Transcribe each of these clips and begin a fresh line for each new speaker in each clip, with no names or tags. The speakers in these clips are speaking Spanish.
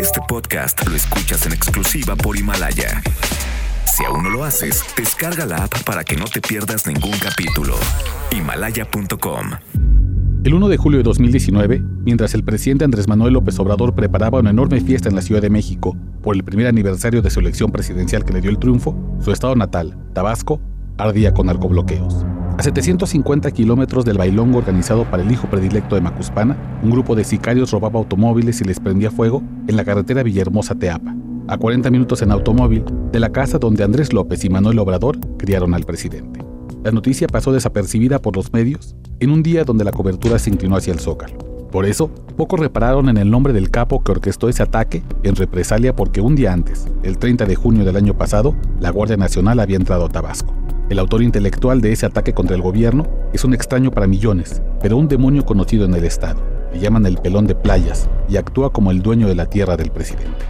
Este podcast lo escuchas en exclusiva por Himalaya. Si aún no lo haces, descarga la app para que no te pierdas ningún capítulo. Himalaya.com
El 1 de julio de 2019, mientras el presidente Andrés Manuel López Obrador preparaba una enorme fiesta en la Ciudad de México por el primer aniversario de su elección presidencial que le dio el triunfo, su estado natal, Tabasco, ardía con narcobloqueos. A 750 kilómetros del bailongo organizado para el hijo predilecto de Macuspana, un grupo de sicarios robaba automóviles y les prendía fuego en la carretera Villahermosa-Teapa, a 40 minutos en automóvil de la casa donde Andrés López y Manuel Obrador criaron al presidente. La noticia pasó desapercibida por los medios en un día donde la cobertura se inclinó hacia el zócalo. Por eso, pocos repararon en el nombre del capo que orquestó ese ataque en represalia porque un día antes, el 30 de junio del año pasado, la Guardia Nacional había entrado a Tabasco. El autor intelectual de ese ataque contra el gobierno es un extraño para millones, pero un demonio conocido en el Estado. Le llaman el pelón de playas y actúa como el dueño de la tierra del presidente.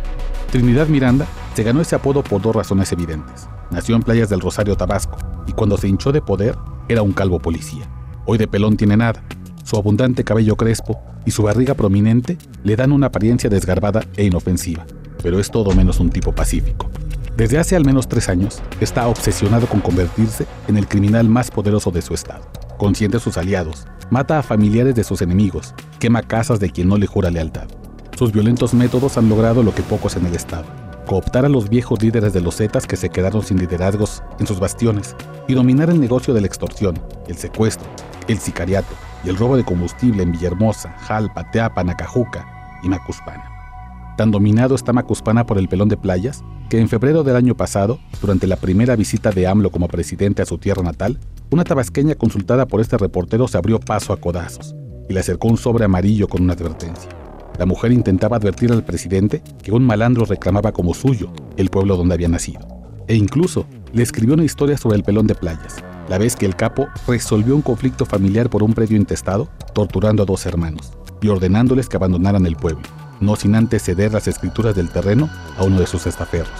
Trinidad Miranda se ganó ese apodo por dos razones evidentes. Nació en Playas del Rosario, Tabasco, y cuando se hinchó de poder, era un calvo policía. Hoy de pelón tiene nada. Su abundante cabello crespo y su barriga prominente le dan una apariencia desgarbada e inofensiva, pero es todo menos un tipo pacífico. Desde hace al menos tres años, está obsesionado con convertirse en el criminal más poderoso de su estado. Consiente a sus aliados, mata a familiares de sus enemigos, quema casas de quien no le jura lealtad. Sus violentos métodos han logrado lo que pocos en el estado, cooptar a los viejos líderes de los Zetas que se quedaron sin liderazgos en sus bastiones y dominar el negocio de la extorsión, el secuestro, el sicariato y el robo de combustible en Villahermosa, Jalpa, Teapa, Nacajuca y Macuspana. Tan dominado está Macuspana por el pelón de playas que en febrero del año pasado, durante la primera visita de AMLO como presidente a su tierra natal, una tabasqueña consultada por este reportero se abrió paso a codazos y le acercó un sobre amarillo con una advertencia. La mujer intentaba advertir al presidente que un malandro reclamaba como suyo el pueblo donde había nacido. E incluso le escribió una historia sobre el pelón de playas, la vez que el capo resolvió un conflicto familiar por un predio intestado, torturando a dos hermanos y ordenándoles que abandonaran el pueblo no sin antes ceder las escrituras del terreno a uno de sus estaferros.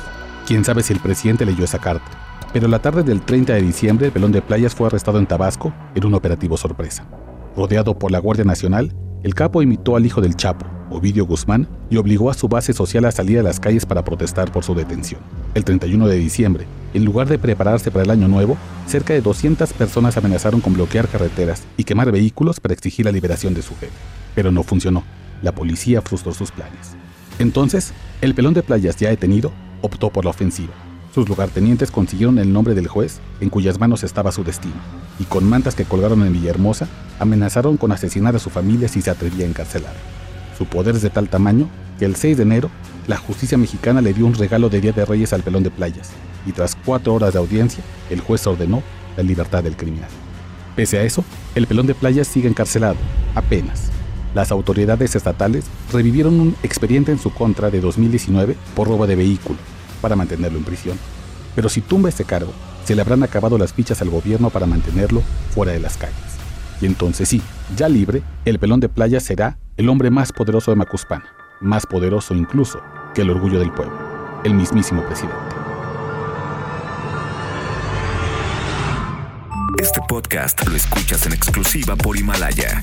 Quién sabe si el presidente leyó esa carta. Pero la tarde del 30 de diciembre, el Pelón de Playas fue arrestado en Tabasco en un operativo sorpresa. Rodeado por la Guardia Nacional, el capo imitó al hijo del Chapo, Ovidio Guzmán, y obligó a su base social a salir a las calles para protestar por su detención. El 31 de diciembre, en lugar de prepararse para el año nuevo, cerca de 200 personas amenazaron con bloquear carreteras y quemar vehículos para exigir la liberación de su jefe. Pero no funcionó la policía frustró sus planes. Entonces, el pelón de playas ya detenido optó por la ofensiva. Sus lugartenientes consiguieron el nombre del juez en cuyas manos estaba su destino, y con mantas que colgaron en Villahermosa, amenazaron con asesinar a su familia si se atrevía a encarcelar. Su poder es de tal tamaño que el 6 de enero, la justicia mexicana le dio un regalo de Día de Reyes al pelón de playas, y tras cuatro horas de audiencia, el juez ordenó la libertad del criminal. Pese a eso, el pelón de playas sigue encarcelado, apenas, las autoridades estatales revivieron un expediente en su contra de 2019 por robo de vehículo para mantenerlo en prisión. Pero si tumba este cargo, se le habrán acabado las fichas al gobierno para mantenerlo fuera de las calles. Y entonces sí, ya libre, el pelón de playa será el hombre más poderoso de Macuspana, más poderoso incluso que el orgullo del pueblo, el mismísimo presidente.
Este podcast lo escuchas en exclusiva por Himalaya.